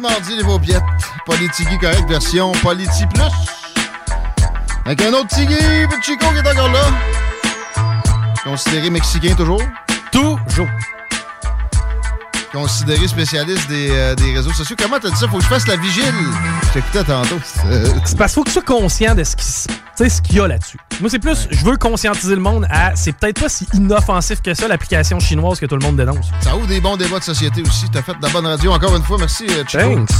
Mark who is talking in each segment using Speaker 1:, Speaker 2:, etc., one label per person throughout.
Speaker 1: Mardi, les paupiètes. Politigui correct, version Politi Plus. Avec un autre Tigui, Chico qui est encore là. Considéré mexicain toujours.
Speaker 2: Toujours.
Speaker 1: Considéré spécialiste des, euh, des réseaux sociaux. Comment t'as dit ça? Faut que je fasse la vigile. Je t'écoutais tantôt.
Speaker 2: C'est parce qu'il faut que tu sois conscient de ce qui ce qu'il y a là-dessus. Moi, c'est plus, je veux conscientiser le monde à. C'est peut-être pas si inoffensif que ça, l'application chinoise que tout le monde dénonce.
Speaker 1: Ça ouvre des bons débats de société aussi. T'as fait de la bonne radio encore une fois. Merci, euh, Chico.
Speaker 2: Thanks.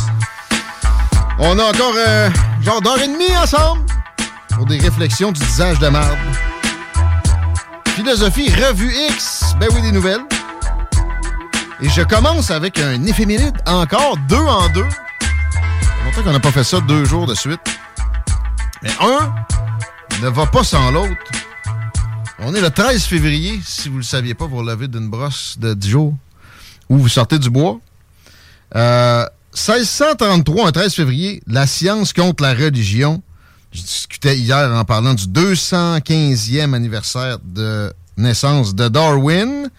Speaker 1: On a encore euh, genre d'heure et demie ensemble pour des réflexions du visage de marde. Philosophie Revue X. Ben oui, des nouvelles. Et je commence avec un éphéméride. Encore deux en deux. Longtemps qu'on n'a pas fait ça deux jours de suite. Mais un ne va pas sans l'autre. On est le 13 février, si vous ne le saviez pas, vous relevez d'une brosse de 10 jours où vous sortez du bois. Euh, 1633, un 13 février, la science contre la religion. Je discutais hier en parlant du 215e anniversaire de naissance de Darwin,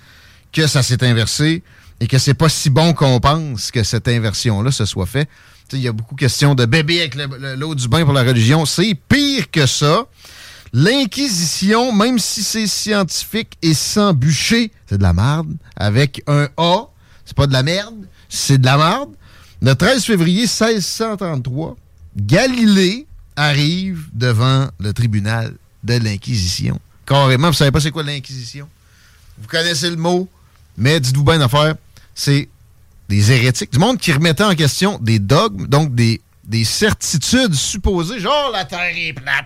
Speaker 1: que ça s'est inversé et que c'est pas si bon qu'on pense que cette inversion-là se soit fait. Tu sais, Il y a beaucoup de questions de bébé avec le- le- l'eau du bain pour la religion. C'est pire que ça. L'Inquisition, même si c'est scientifique et sans bûcher, c'est de la merde. Avec un A, c'est pas de la merde, c'est de la merde. Le 13 février 1633, Galilée arrive devant le tribunal de l'Inquisition. Carrément, vous savez pas c'est quoi l'Inquisition? Vous connaissez le mot, mais dites-vous bien d'affaire, c'est des hérétiques, du monde qui remettait en question des dogmes, donc des, des certitudes supposées, genre la Terre est plate.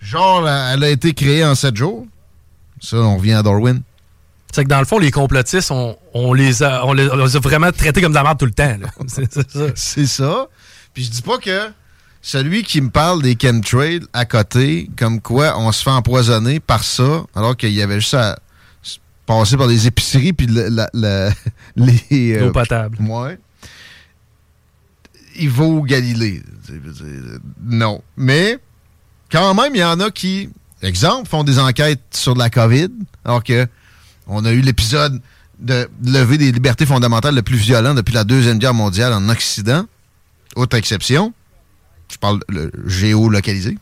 Speaker 1: Genre, la- elle a été créée en sept jours. Ça, on revient à Darwin.
Speaker 2: C'est que dans le fond, les complotistes, on, on les, a, on, les, on les a vraiment traités comme de la merde tout le temps. C'est ça.
Speaker 1: C'est ça. Puis je dis pas que celui qui me parle des chemtrails à côté, comme quoi on se fait empoisonner par ça, alors qu'il y avait juste à passer par les épiceries puis le- la- la- les...
Speaker 2: L'eau potable.
Speaker 1: Ouais. Il vaut Galilée. Dire, Non. Mais, quand même, il y en a qui, exemple, font des enquêtes sur la COVID, alors que on a eu l'épisode de lever des libertés fondamentales le plus violent depuis la Deuxième Guerre mondiale en Occident. Autre exception. Je parle le géolocalisé.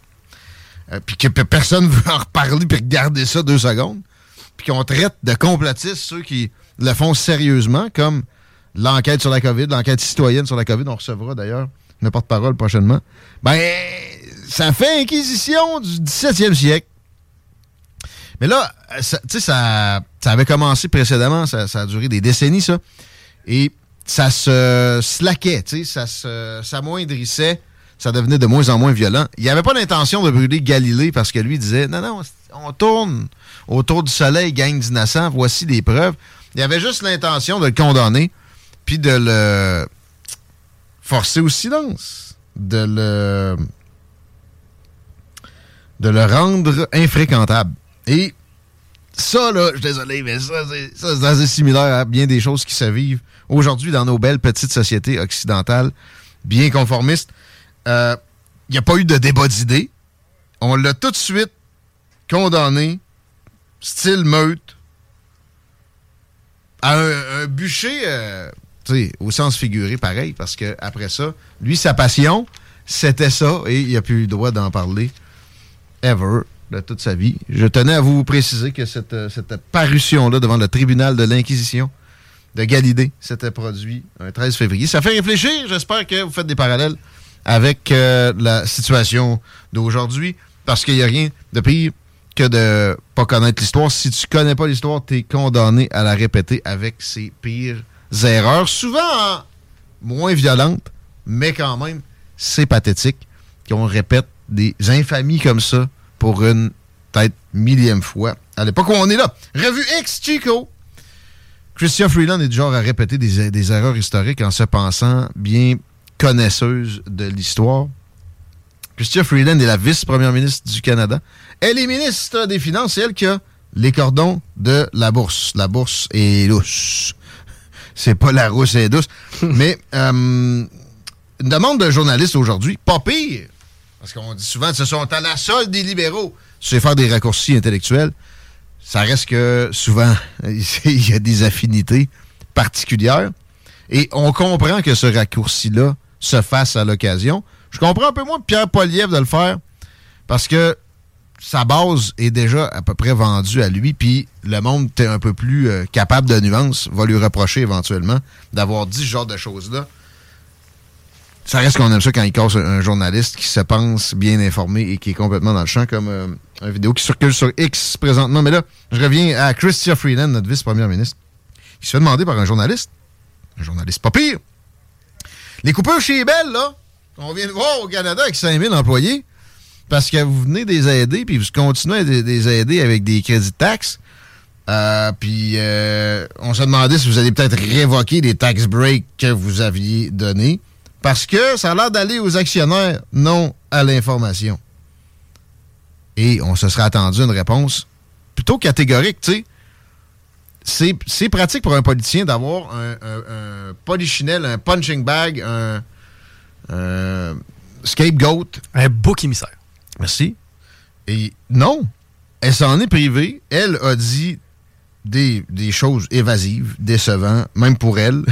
Speaker 1: Euh, puis que pe- personne veut en reparler puis regarder ça deux secondes. Puis qu'on traite de complotistes ceux qui le font sérieusement, comme l'enquête sur la COVID, l'enquête citoyenne sur la COVID. On recevra d'ailleurs une porte-parole prochainement. Ben, ça fait inquisition du 17e siècle. Mais là, ça- tu sais, ça, ça avait commencé précédemment, ça, ça a duré des décennies, ça. Et ça se slaquait, tu sais, ça se s'amoindrissait, ça devenait de moins en moins violent. Il n'y avait pas l'intention de brûler Galilée parce que lui disait non, non, on tourne autour du soleil, gang d'innocents, voici les preuves. Il y avait juste l'intention de le condamner, puis de le forcer au silence, de le rendre infréquentable. Et ça, là, je suis désolé, mais ça, c'est assez similaire à bien des choses qui se vivent aujourd'hui dans nos belles petites sociétés occidentales, bien conformistes. Il n'y a pas eu de débat d'idées. On l'a tout de suite condamné, style meute, à un, un bûcher euh, au sens figuré, pareil, parce que après ça, lui, sa passion, c'était ça, et il n'a plus eu le droit d'en parler ever de toute sa vie. Je tenais à vous préciser que cette, euh, parution-là devant le tribunal de l'Inquisition de Galilée s'était produit un 13 février. Ça fait réfléchir. J'espère que vous faites des parallèles avec euh, la situation d'aujourd'hui, parce qu'il n'y a rien de pire que de pas connaître l'histoire. Si tu connais pas l'histoire, tu es condamné à la répéter avec ses pires erreurs, souvent moins violentes, mais quand même, c'est pathétique qu'on répète des infamies comme ça pour une peut-être millième fois à l'époque où on est là. Revue X Chico. Christian Freeland est du genre à répéter des erreurs historiques en se pensant bien connaisseuse de l'histoire. Christian Freeland est la vice-première ministre du Canada. Elle est ministre des Finances. C'est elle qui a les cordons de la bourse. La bourse est lousse. C'est pas la rousse est douce. Mais euh, une demande d'un journaliste aujourd'hui, pas pire, parce qu'on dit souvent que ce sont à la solde des libéraux. C'est faire des raccourcis intellectuels. Ça reste que souvent, il y a des affinités particulières. Et on comprend que ce raccourci-là se fasse à l'occasion. Je comprends un peu moins Pierre Poliev de le faire parce que sa base est déjà à peu près vendue à lui, puis le monde est un peu plus euh, capable de nuance, va lui reprocher éventuellement d'avoir dit ce genre de choses-là. Ça reste qu'on aime ça quand il casse un, journaliste qui se pense bien informé et qui est complètement dans le champ, comme euh, une vidéo qui circule sur X présentement. Mais là, je reviens à Christian Freeland, notre vice-premier ministre, qui se fait demander par un journaliste, un journaliste pas pire, les coupeurs chez Bell, là, on vient de voir au Canada avec 5000 employés, parce que vous venez des aider, puis vous continuez à les aider avec des crédits de taxes. Euh, puis euh, on se demandait si vous allez peut-être révoquer les tax breaks que vous aviez donnés, parce que ça a l'air d'aller aux actionnaires, non à l'information. Et on se serait attendu une réponse plutôt catégorique, tu sais. C'est pratique pour un politicien d'avoir un, un, polichinelle, un punching bag, un, un scapegoat.
Speaker 2: Un bouc émissaire.
Speaker 1: Merci. Et non, elle s'en est privée. Elle a dit des, choses évasives, décevantes, même pour elle.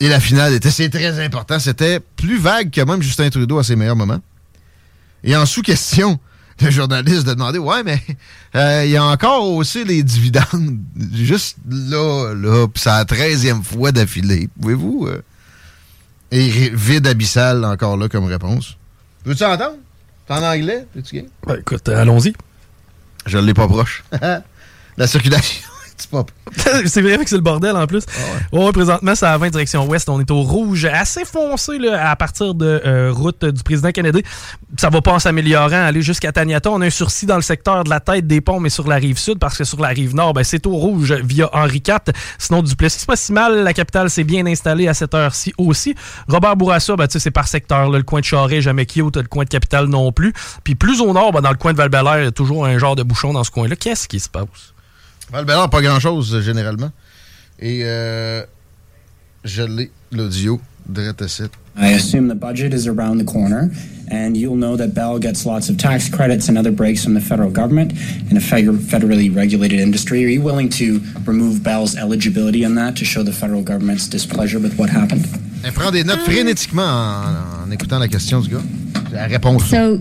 Speaker 1: Et la finale était, c'est très important, c'était plus vague que même Justin Trudeau à ses meilleurs moments. Et en sous-question, le journaliste de demander Ouais, mais euh, il y a encore aussi les dividendes. Juste là, là, puis c'est la treizième fois d'affilée. Pouvez-vous. Euh, et vide abyssal encore là comme réponse. Veux-tu entendre? C'est en anglais? Es-tu game?
Speaker 2: Ben, écoute, allons-y.
Speaker 1: Je ne l'ai pas proche. La circulation.
Speaker 2: c'est vrai que c'est le bordel en plus. Ah ouais. présentement, ça va direction ouest. On est au rouge assez foncé là, à partir de euh, route du président Kennedy. Ça va pas en s'améliorant, aller jusqu'à Taniata. On a un sursis dans le secteur de la tête des ponts, mais sur la rive sud, parce que sur la rive nord, ben, c'est au rouge via Henri IV. Sinon, Duplessis, pas si mal. La capitale s'est bien installée à cette heure-ci aussi. Robert Bourassa, ben, c'est par secteur. le coin de Charest, jamais cute. Le coin de capitale non plus. Puis plus au nord, ben, dans le coin de val il y a toujours un genre de bouchon dans ce coin-là. Qu'est-ce qui se passe?
Speaker 1: Val pas grand-chose, euh, généralement. Et euh, je l'ai, l'audio, direct
Speaker 3: I assume the budget is around the corner, and you'll know that Bell gets lots of tax credits and other breaks from the federal government in a federally regulated industry. Are you willing to remove Bell's eligibility on that to show the federal government's displeasure with what happened?
Speaker 1: Elle prend des notes frénétiquement en, en écoutant la question du gars. La réponse.
Speaker 4: So,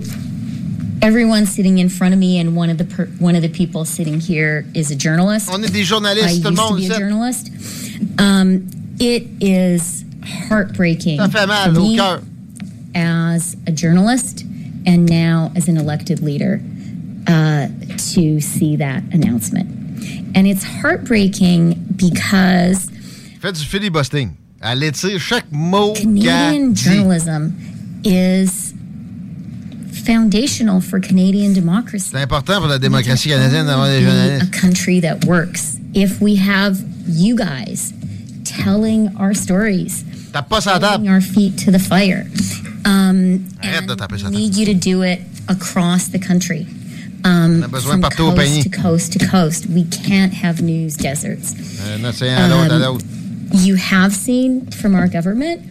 Speaker 4: everyone sitting in front of me and one of the per, one of the people sitting here is a journalist.
Speaker 1: On est des journalistes,
Speaker 4: I used to be a journalist. Um, it is heartbreaking.
Speaker 1: Ça fait mal au cœur.
Speaker 4: As a journalist and now as an elected leader uh, to see that announcement. And it's heartbreaking because
Speaker 1: Fait du filibustering. Elle étire chaque mot
Speaker 4: Canadian journalism is foundational for Canadian democracy.
Speaker 1: C'est important pour la démocratie canadienne d'avoir des journalistes.
Speaker 4: A country that works. If we have you guys telling our stories,
Speaker 1: Tape pas sa table.
Speaker 4: our feet to the fire. Um,
Speaker 1: Arrête de taper sa
Speaker 4: table. need you to do it across the country. Um, from coast to coast to coast. We can't have news deserts.
Speaker 1: Euh, um,
Speaker 4: you have seen from our government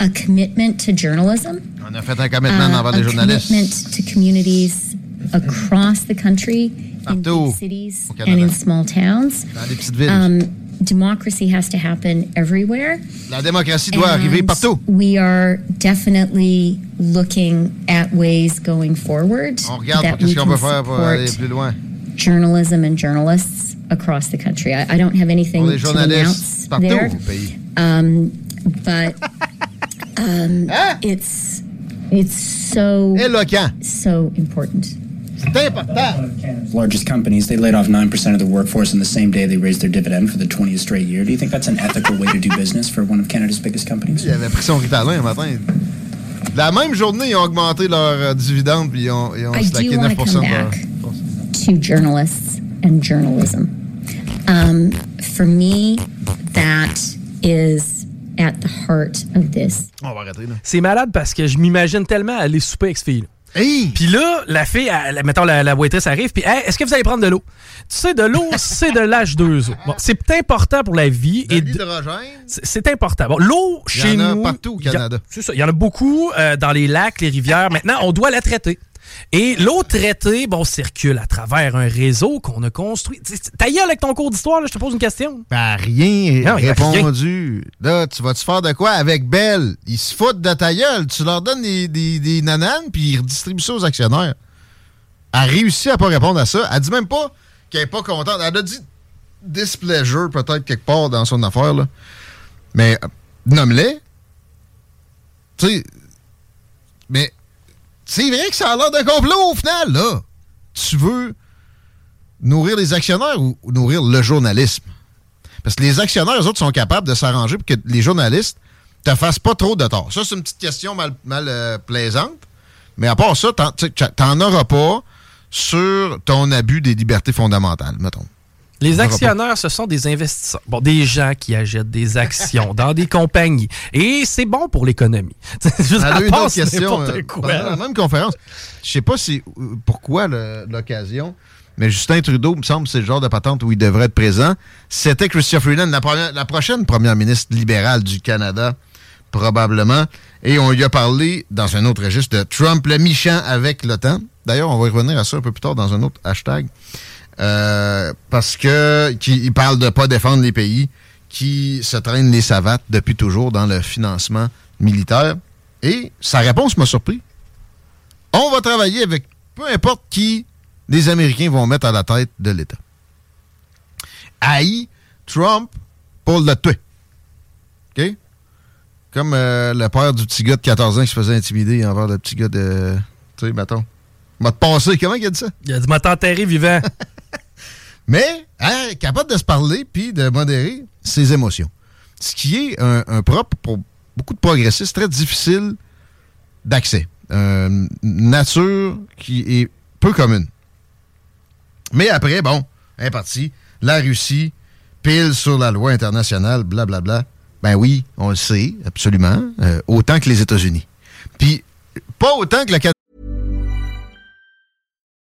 Speaker 4: a commitment to journalism.
Speaker 1: On a fait un commitment uh, envers les journalistes.
Speaker 4: commitment to communities across the country,
Speaker 1: Partout,
Speaker 4: in cities and in small towns.
Speaker 1: Dans les petites villes. Um,
Speaker 4: democracy has to happen everywhere.
Speaker 1: La démocratie doit arriver partout.
Speaker 4: We are definitely looking at ways going forward
Speaker 1: On regarde
Speaker 4: that we can
Speaker 1: peut faire pour aller
Speaker 4: support journalism and journalists across the country. I, I don't have anything to announce
Speaker 1: partout
Speaker 4: there,
Speaker 1: pays.
Speaker 4: but um,
Speaker 1: Hein?
Speaker 4: it's it's so
Speaker 1: Éloquent.
Speaker 4: so important.
Speaker 1: C'est important.
Speaker 3: Largest companies, they laid off 9% of their workforce on the same day they raised their dividend for the 20th straight year. Do you think that's an ethical way to do business for one of Canada's biggest companies?
Speaker 1: Il avait pris son Ritalin un matin. La même journée, ils ont augmenté leur euh, dividende puis ils ont, ils ont
Speaker 4: I do want
Speaker 1: 9
Speaker 4: to come
Speaker 1: leur-
Speaker 4: back to journalists and journalism. Um, for me, that is at the heart of this.
Speaker 1: On va arrêter, là.
Speaker 2: C'est malade parce que je m'imagine tellement aller souper avec cette fille.
Speaker 1: Hey!
Speaker 2: Puis là, la fille, elle- mettons, la, la waitress arrive, puis Hey, est-ce que vous allez prendre de l'eau? Tu sais, de l'eau, c'est de l'H2O. Bon, c'est important pour la vie.
Speaker 1: De
Speaker 2: et c'est important. Bon, l'eau,
Speaker 1: Il y
Speaker 2: chez
Speaker 1: en a
Speaker 2: nous.
Speaker 1: partout au Canada.
Speaker 2: C'est ça. Il y en a beaucoup euh, dans les lacs, les rivières. Maintenant, on doit la traiter. Et l'eau traitée, bon, circule à travers un réseau qu'on a construit. Ta gueule avec ton cours d'histoire, je te pose une question.
Speaker 1: Ben, rien
Speaker 2: Non,
Speaker 1: répondu. Là, tu vas-tu faire de quoi avec Bell? Ils se foutent de ta gueule. Tu leur donnes des, des, des nananes, puis ils redistribuent ça aux actionnaires. Elle a réussi à pas répondre à ça. Elle dit même pas qu'elle est pas contente. Elle a dit displeasure, peut-être, quelque part dans son affaire, là. Mais, euh, nomme-les. Tu sais, mais c'est vrai que ça a l'air d'un complot, au final, là. Tu veux nourrir les actionnaires ou ou nourrir le journalisme? Parce que les actionnaires, eux autres, sont capables de s'arranger pour que les journalistes te fassent pas trop de tort. Ça, c'est une petite question mal, euh, plaisante. Mais à part ça, t'en auras pas sur ton abus des libertés fondamentales, mettons.
Speaker 2: Les actionnaires, ce sont des investisseurs. Bon, des gens qui achètent des actions dans des compagnies. Et c'est bon pour l'économie. Juste à
Speaker 1: une autre question euh,
Speaker 2: quoi.
Speaker 1: pendant la même conférence. Je sais pas si euh, pourquoi l'occasion, mais Justin Trudeau, me semble, c'est le genre de patente où il devrait être présent. C'était Chrystia Freeland, la, première- la prochaine première ministre libérale du Canada, probablement. Et on lui a parlé dans un autre registre de Trump, le méchant avec l'OTAN. D'ailleurs, on va y revenir à ça un peu plus tard dans un autre hashtag. Euh, parce que qui, parle de pas défendre les pays qui se traînent les savates depuis toujours dans le financement militaire. Et sa réponse m'a surpris. On va travailler avec peu importe qui les Américains vont mettre à la tête de l'État. Haï Trump pour le tuer. OK? Comme euh, le père du petit gars de 14 ans qui se faisait intimider envers le petit gars de. Tu sais, mettons. M'a passé? Comment il a dit ça?
Speaker 2: Il a dit, m'a enterré vivant.
Speaker 1: Mais hein, capable de se parler puis de modérer ses émotions. Ce qui est un, propre pour beaucoup de progressistes très difficile d'accès. Une nature qui est peu commune. Mais après, bon, un parti, la Russie pile sur la loi internationale, blablabla. Ben oui, on le sait, absolument, euh, autant que les États-Unis. Puis, pas autant que Canada.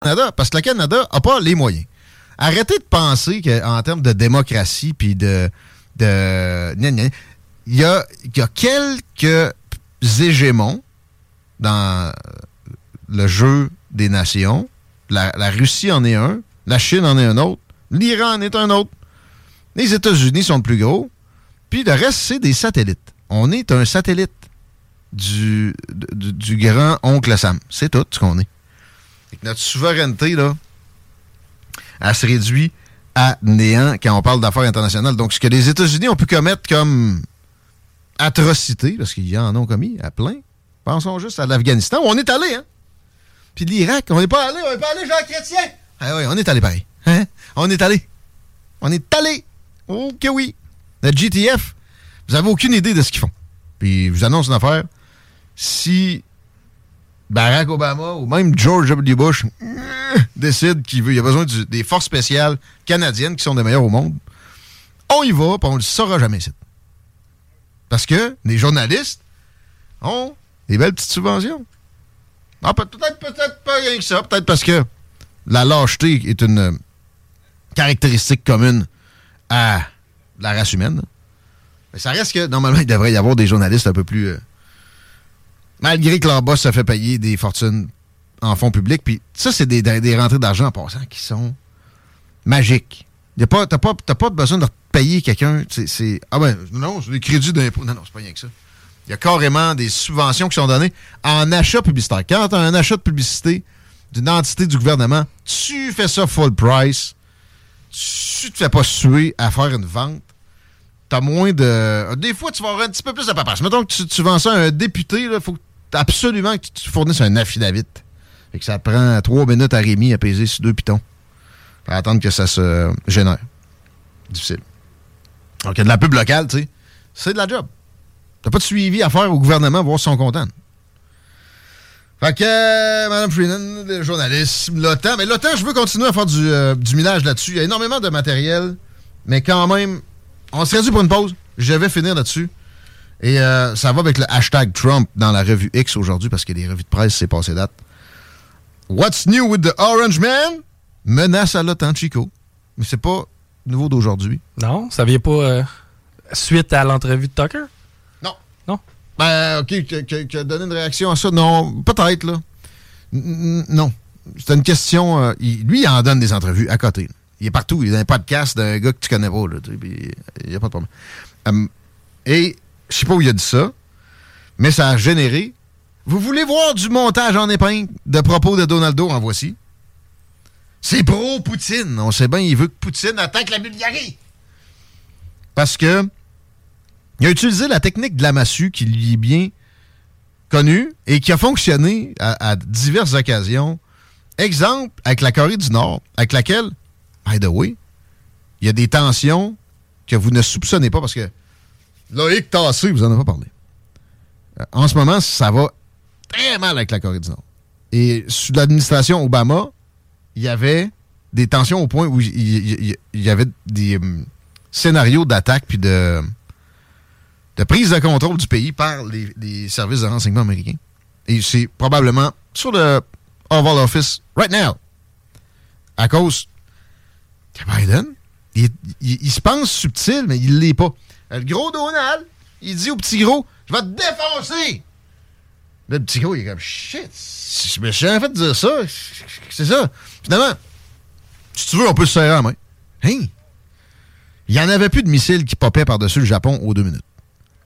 Speaker 1: Parce que le Canada n'a pas les moyens. Arrêtez de penser qu'en termes de démocratie puis de. il y a, y a quelques hégémons dans le jeu des nations. La, la Russie en est un, la Chine en est un autre, l'Iran en est un autre. Les États-Unis sont le plus gros. Puis le reste, c'est des satellites. On est un satellite du, du, du grand oncle Sam. C'est tout ce qu'on est. Notre souveraineté, là, elle se réduit à néant quand on parle d'affaires internationales. Donc, ce que les États-Unis ont pu commettre comme atrocité, parce qu'ils en ont commis à plein, pensons juste à l'Afghanistan, on est allé, hein? Puis l'Irak, on n'est pas allé, on n'est pas allé, Jean Chrétien! Ah oui, on est allé pareil. Hein? On est allé. On est allé. Oh que oui. Le GTF, vous avez aucune idée de ce qu'ils font. Puis je vous annonce une affaire. Si Barack Obama ou même George W. Bush euh, décide qu'il veut, il a besoin des forces spéciales canadiennes qui sont des meilleures au monde, on y va, puis on ne le saura jamais ici. Parce que les journalistes ont des belles petites subventions. Ah, peut-être, peut-être pas rien que ça. Peut-être parce que la lâcheté est une caractéristique commune à la race humaine. Mais ça reste que, normalement, il devrait y avoir des journalistes un peu plus... Euh, malgré que leur boss se fait payer des fortunes en fonds publics. Puis ça, c'est des, des, rentrées d'argent en passant qui sont magiques. T'as pas, pas, pas besoin de payer quelqu'un. C'est, ah ben, non, c'est des crédits d'impôt. Non, non, c'est pas rien que ça. Il y a carrément des subventions qui sont données en achat publicitaire. Quand tu as un achat de publicité d'une entité du gouvernement, tu fais ça full price. Tu te fais pas suer à faire une vente. T'as moins de. Des fois, tu vas avoir un petit peu plus de papage. Mettons que tu, vends ça à un député, il faut absolument que tu fournisses un affidavit. Et que ça prend trois minutes à Rémi à peser sur deux pitons. Pour attendre que ça se génère. Difficile. Donc, il y a de la pub locale, tu sais. C'est de la job. T'as pas de suivi à faire au gouvernement, voir si sont contents. Fait que, euh, Mme Freenan, le journaliste, l'OTAN. Mais l'OTAN, je veux continuer à faire du, euh, minage là-dessus. Il y a énormément de matériel, mais quand même, on serait dû pour une pause. Je vais finir là-dessus. Et euh, ça va avec le hashtag Trump dans la revue X aujourd'hui parce que les revues de presse, c'est passé date. What's new with the Orange Man? Menace à l'OTAN, Chico. Mais c'est pas nouveau d'aujourd'hui.
Speaker 2: Non, ça vient pas euh, suite à l'entrevue de Tucker?
Speaker 1: Non.
Speaker 2: Non?
Speaker 1: Ben, OK, qui a donné une réaction à ça? Non, peut-être, là. non. C'est une question... Euh, lui, il en donne des entrevues à côté. Il est partout. Il est dans un podcast d'un gars que tu connais pas. Là, il n'y a pas de problème. Et je sais pas où il a dit ça, mais ça a généré. Vous voulez voir du montage en épingle de propos de Donaldo? En voici. C'est pro-Poutine. On sait bien, il veut que Poutine attaque la Bulgarie. Parce que il a utilisé la technique de la massue qui lui est bien connue et qui a fonctionné à diverses occasions. Exemple avec la Corée du Nord, avec laquelle by the way, il y a des tensions que vous ne soupçonnez pas parce que Loïc Tassé, vous en avez pas parlé. Euh, en ce moment, ça va très mal avec la Corée du Nord. Et sous l'administration Obama, il y avait des tensions au point où il y, avait des euh, scénarios d'attaque puis de, de prise de contrôle du pays par les, services de renseignement américains. Et c'est probablement sur le Oval Office right now. À cause Biden, il, se pense subtil, mais il l'est pas. Le gros Donald, il dit au petit gros, je vais te défoncer. Le petit gros, il est comme, shit, je me suis fait dire ça. C'est ça. Finalement, si tu veux, on peut se serrer la main. Hein? Il n'y en avait plus de missiles qui popaient par-dessus le Japon aux deux minutes.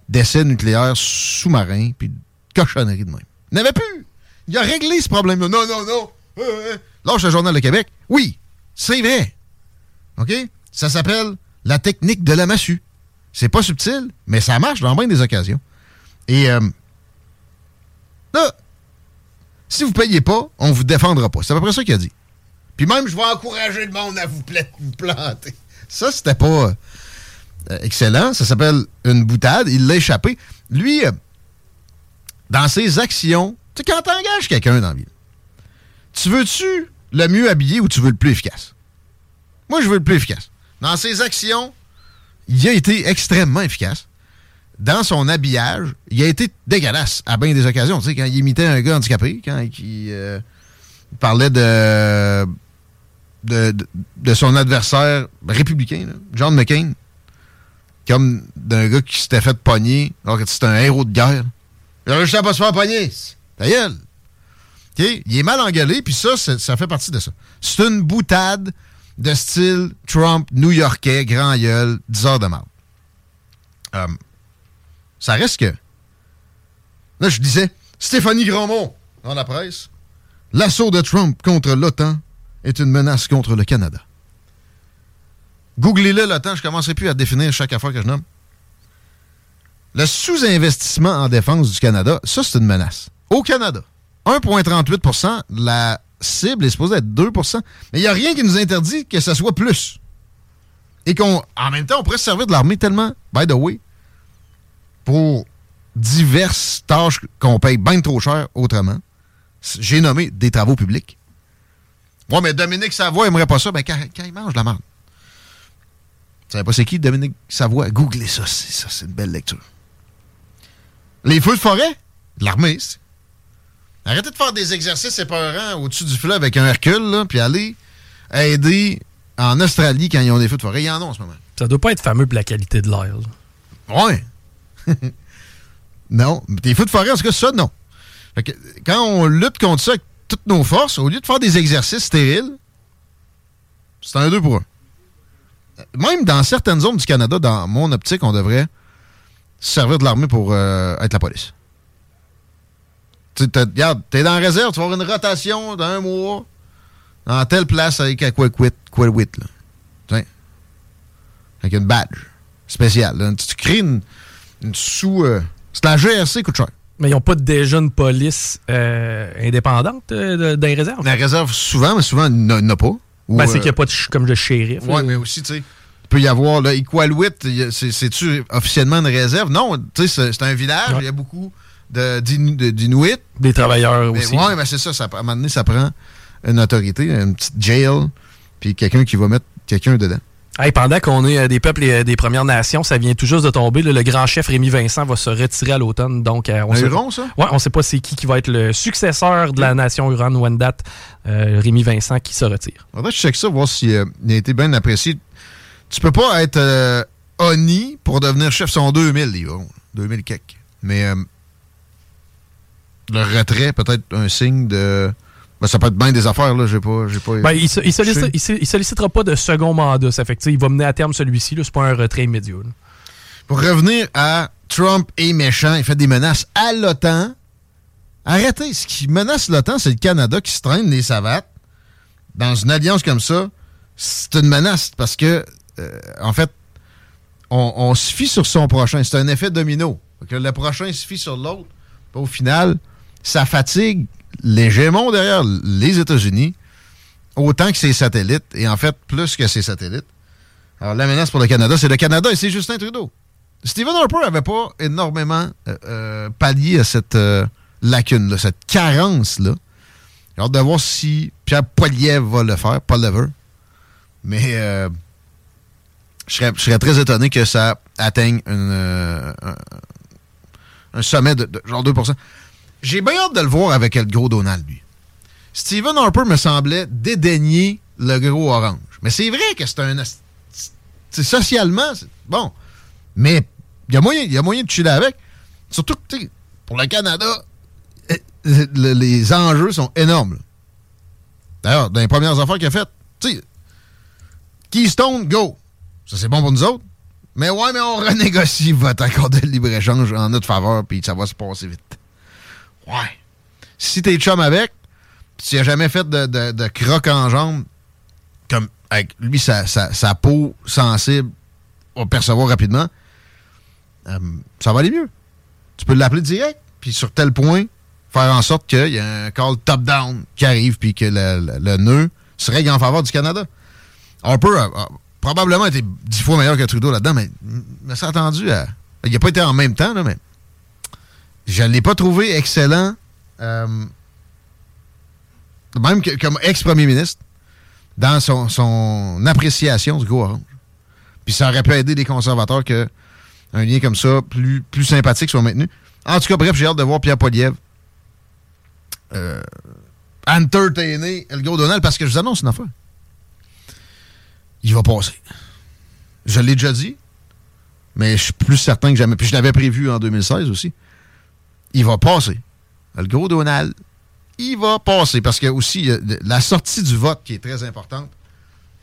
Speaker 1: D'essais nucléaires sous-marins, puis de de même. Il n'y en avait plus. Il a réglé ce problème-là. Non, non, non. Euh, euh. Lâche le Journal de Québec. Oui, c'est vrai. OK? Ça s'appelle la technique de la massue. C'est pas subtil, mais ça marche dans bien des occasions. Et euh, là, si vous payez pas, on vous défendra pas. C'est à peu près ça qu'il a dit. Puis même, je vais encourager le monde à vous, planter. Ça, c'était pas euh, excellent. Ça s'appelle une boutade. Il l'a échappé. Lui, euh, dans ses actions, tu sais, quand t'engages quelqu'un dans la ville, tu veux-tu le mieux habillé ou tu veux le plus efficace? Moi, je veux le plus efficace. Dans ses actions, il a été extrêmement efficace. Dans son habillage, il a été dégueulasse à bien des occasions. Tu sais, quand il imitait un gars handicapé, quand il, euh, parlait de, de, son adversaire républicain, John McCain, comme d'un gars qui s'était fait pogner alors que c'était un héros de guerre. Il a réussi à pas se faire pogner. Ta gueule. Il est mal engueulé, puis ça, ça fait partie de ça. C'est une boutade de style Trump new-yorkais, grand gueule, 10 heures de mal. Euh, ça reste que. Là, je disais, Stéphanie Grandmont, dans la presse, l'assaut de Trump contre l'OTAN est une menace contre le Canada. Googlez-le le temps, je ne commencerai plus à définir chaque affaire que je nomme. Le sous-investissement en défense du Canada, ça, c'est une menace. Au Canada, 1,38% la cible est supposée être 2% mais il n'y a rien qui nous interdit que ce soit plus. Et qu'en même temps, on pourrait se servir de l'armée tellement, by the way, pour diverses tâches qu'on paye bien trop cher autrement. J'ai nommé des travaux publics. Ouais, mais Dominique Savoie aimerait pas ça. Ben, quand, il mange la merde. Tu savez pas c'est qui, Dominique Savoie? Googlez ça. C'est ça, c'est une belle lecture. Les feux de forêt? L'armée, Arrêtez de faire des exercices épeurants au-dessus du fleuve avec un Hercule, là, puis allez aider en Australie quand ils ont des feux de forêt. Il y en a en ce moment.
Speaker 2: Ça doit pas être fameux pour la qualité de l'air.
Speaker 1: Ouais. non. Des feux de forêt, en tout cas, ça, non. quand on lutte contre ça avec toutes nos forces, au lieu de faire des exercices stériles, c'est un deux pour un. Même dans certaines zones du Canada, dans mon optique, on devrait servir de l'armée pour euh, être la police. Tu regarde, t'es dans la réserve, tu vas avoir une rotation d'un mois dans telle place avec Aquaquit, Quilwit, là. Tiens. Avec une badge spéciale. Tu, crées une, sous... Euh, c'est la GRC coûte cher.
Speaker 2: Mais ils n'ont pas déjà une police euh, indépendante euh, réserves?
Speaker 1: Dans les réserves, souvent, mais souvent, il n'y en a pas.
Speaker 2: Ben, c'est qu'il n'y a pas de, comme de shérif.
Speaker 1: Oui, mais aussi, tu sais, il peut y avoir, là, Iqaluit, c'est-tu officiellement une réserve? Non, tu sais, c'est un village, il y a beaucoup d'Inuits.
Speaker 2: Des travailleurs aussi.
Speaker 1: Oui, mais c'est ça, ça, à un moment donné, ça prend une autorité, une petite jail, puis quelqu'un qui va mettre quelqu'un dedans.
Speaker 2: pendant qu'on est euh, des peuples et euh, des Premières Nations, ça vient tout juste de tomber. le grand chef Rémi Vincent va se retirer à l'automne. Donc,
Speaker 1: euh, on
Speaker 2: sait,
Speaker 1: ça?
Speaker 2: Ouais, on sait pas c'est qui qui va être le successeur de la nation Huron-Wendat, Rémi Vincent, qui se retire.
Speaker 1: Faudrait que je check ça, voir s'il a été bien apprécié. Tu peux pas être Oni pour devenir chef son 2000, 2000 quelques. Mais le retrait, peut-être un signe de. Ben, ça peut être bien des affaires, là. J'ai pas. pas
Speaker 2: ben, il, il, sollicitera pas de second mandat. Ça fait il va mener à terme celui-ci. C'est pas un retrait immédiat.
Speaker 1: Pour revenir à Trump et méchant, il fait des menaces à l'OTAN. Arrêtez. Ce qui menace l'OTAN, c'est le Canada qui se traîne les savates. Dans une alliance comme ça, c'est une menace parce que, euh, en fait, on, se fie sur son prochain. C'est un effet domino. Que le prochain se fie sur l'autre. Au final, ça fatigue l'hégémon derrière les États-Unis autant que ses satellites, et en fait, plus que ses satellites. Alors, la menace pour le Canada, c'est le Canada et c'est Justin Trudeau. Stephen Harper n'avait pas énormément euh, euh, pallié à cette euh, lacune-là, cette carence-là. J'ai hâte de voir si Pierre Poilievre va le faire, pas Lever. Mais je serais, très étonné que ça atteigne un, sommet de genre 2 j'ai bien hâte de le voir avec le gros Donald, lui. Stephen Harper me semblait dédaigner le gros orange. Mais c'est vrai que c'est un. C'est socialement, bon. Mais il y, a moyen, y a moyen de chiller avec. Surtout que, pour le Canada, eh, les enjeux sont énormes. D'ailleurs, dans les premières affaires qu'il a faites, tu sais, Keystone, go. Ça, c'est bon pour nous autres. Mais ouais, mais on renégocie votre accord de libre-échange en notre faveur, puis ça va se passer vite. Ouais. Si t'es chum avec, tu n'as jamais fait de, de, croque en jambe, comme avec lui, sa, sa, peau sensible va percevoir rapidement, euh, ça va aller mieux. Tu peux l'appeler direct, puis sur tel point, faire en sorte qu'il y ait un call top-down qui arrive, puis que le, le, nœud se règle en faveur du Canada. Harper a, a probablement été dix fois meilleur que Trudeau là-dedans, mais, mais ça attendu à. Il n'a pas été en même temps, là, mais je ne l'ai pas trouvé excellent, euh, même comme ex-premier ministre, dans son, appréciation du gros orange. Puis ça aurait pu aider les conservateurs que un lien comme ça, plus, sympathique, soit maintenu. En tout cas, bref, j'ai hâte de voir Pierre Poliev euh, entertainer gros Donald parce que je vous annonce une affaire. Il va passer. Je l'ai déjà dit, mais je suis plus certain que jamais. Puis je l'avais prévu en 2016 aussi il va passer. Le gros Donald, il va passer. Parce que aussi, la sortie du vote qui est très importante.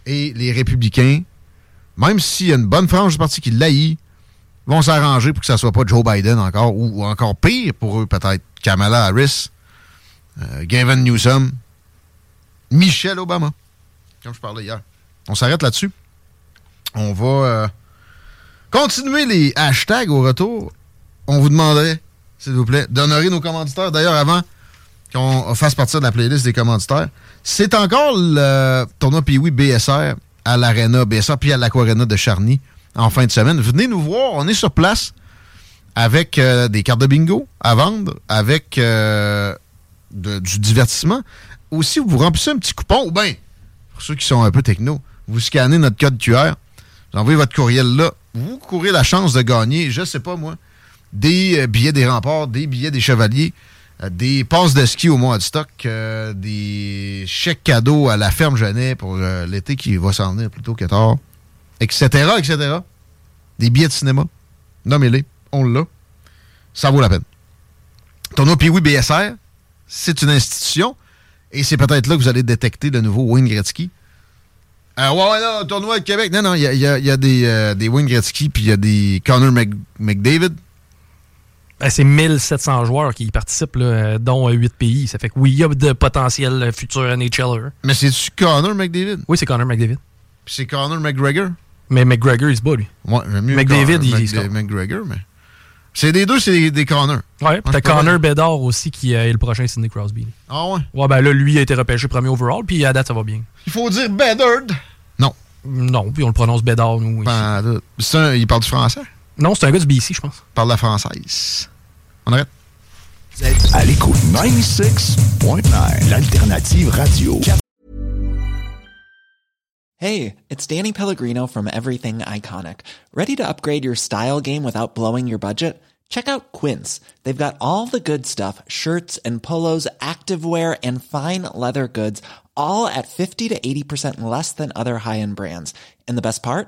Speaker 1: Et les républicains, même s'il y a une bonne frange du parti qui l'haït, vont s'arranger pour que ça soit pas Joe Biden encore, ou, encore pire pour eux, peut-être Kamala Harris, euh, Gavin Newsom, Michelle Obama, comme je parlais hier. On s'arrête là-dessus. On va euh, continuer les hashtags au retour. On vous demanderait, s'il vous plaît, d'honorer nos commanditaires. D'ailleurs, avant qu'on fasse partir de la playlist des commanditaires, c'est encore le tournoi Piwi BSR à l'Arena BSR puis à l'Aquarena de Charny en fin de semaine. Venez nous voir, on est sur place avec euh, des cartes de bingo à vendre, avec euh, du divertissement. Aussi, vous remplissez un petit coupon, ou bien, pour ceux qui sont un peu techno, vous scannez notre code QR, vous envoyez votre courriel là, vous courez la chance de gagner, je sais pas moi, des euh, billets des remparts, des billets des chevaliers, euh, des passes de ski au mois de stock, euh, des chèques cadeaux à la ferme Genet pour l'été qui va s'en venir plutôt que tard, etc., etc. Des billets de cinéma, nommez-les, on l'a. Ça vaut la peine. Tournoi Piwi BSR, c'est une institution et c'est peut-être là que vous allez détecter le nouveau Wayne Gretzky. Euh, ouais, ouais, non, tournoi de Québec. Non, non, il y a, des, des Wayne Gretzky puis il y a des Connor Mc- McDavid.
Speaker 2: Ben, c'est 1700 joueurs qui y participent, là, euh, dont 8 pays. Ça fait que oui, il y a de potentiels euh, futurs NHLers.
Speaker 1: Mais c'est-tu Connor McDavid?
Speaker 2: Oui, c'est Connor McDavid.
Speaker 1: Puis c'est Connor McGregor?
Speaker 2: Mais McGregor, il se bat, lui.
Speaker 1: Ouais, mieux
Speaker 2: McDavid,
Speaker 1: Connor
Speaker 2: il
Speaker 1: Mc-
Speaker 2: se bat.
Speaker 1: McGregor, mais. C'est des deux, c'est des, des Connor.
Speaker 2: Ouais, t'as Connor. Bedard aussi qui euh, est le prochain Sidney Crosby.
Speaker 1: Ah ouais?
Speaker 2: Ouais, ben là, lui a été repêché premier overall, puis à date, ça va bien.
Speaker 1: Il faut dire Bedard. Non.
Speaker 2: Non, puis on le prononce Bedard, nous.
Speaker 1: C'est un- il parle du français?
Speaker 2: Non, c'est un gars du BC, je pense.
Speaker 1: Parle la française. On arrête.
Speaker 5: Vous êtes à l'écoute 96.9, l'alternative radio.
Speaker 6: Hey, it's Danny Pellegrino from Everything Iconic. Ready to upgrade your style game without blowing your budget? Check out Quince. They've got all the good stuff shirts and polos, activewear, and fine leather goods, all at 50 to 80% less than other high end brands. And the best part?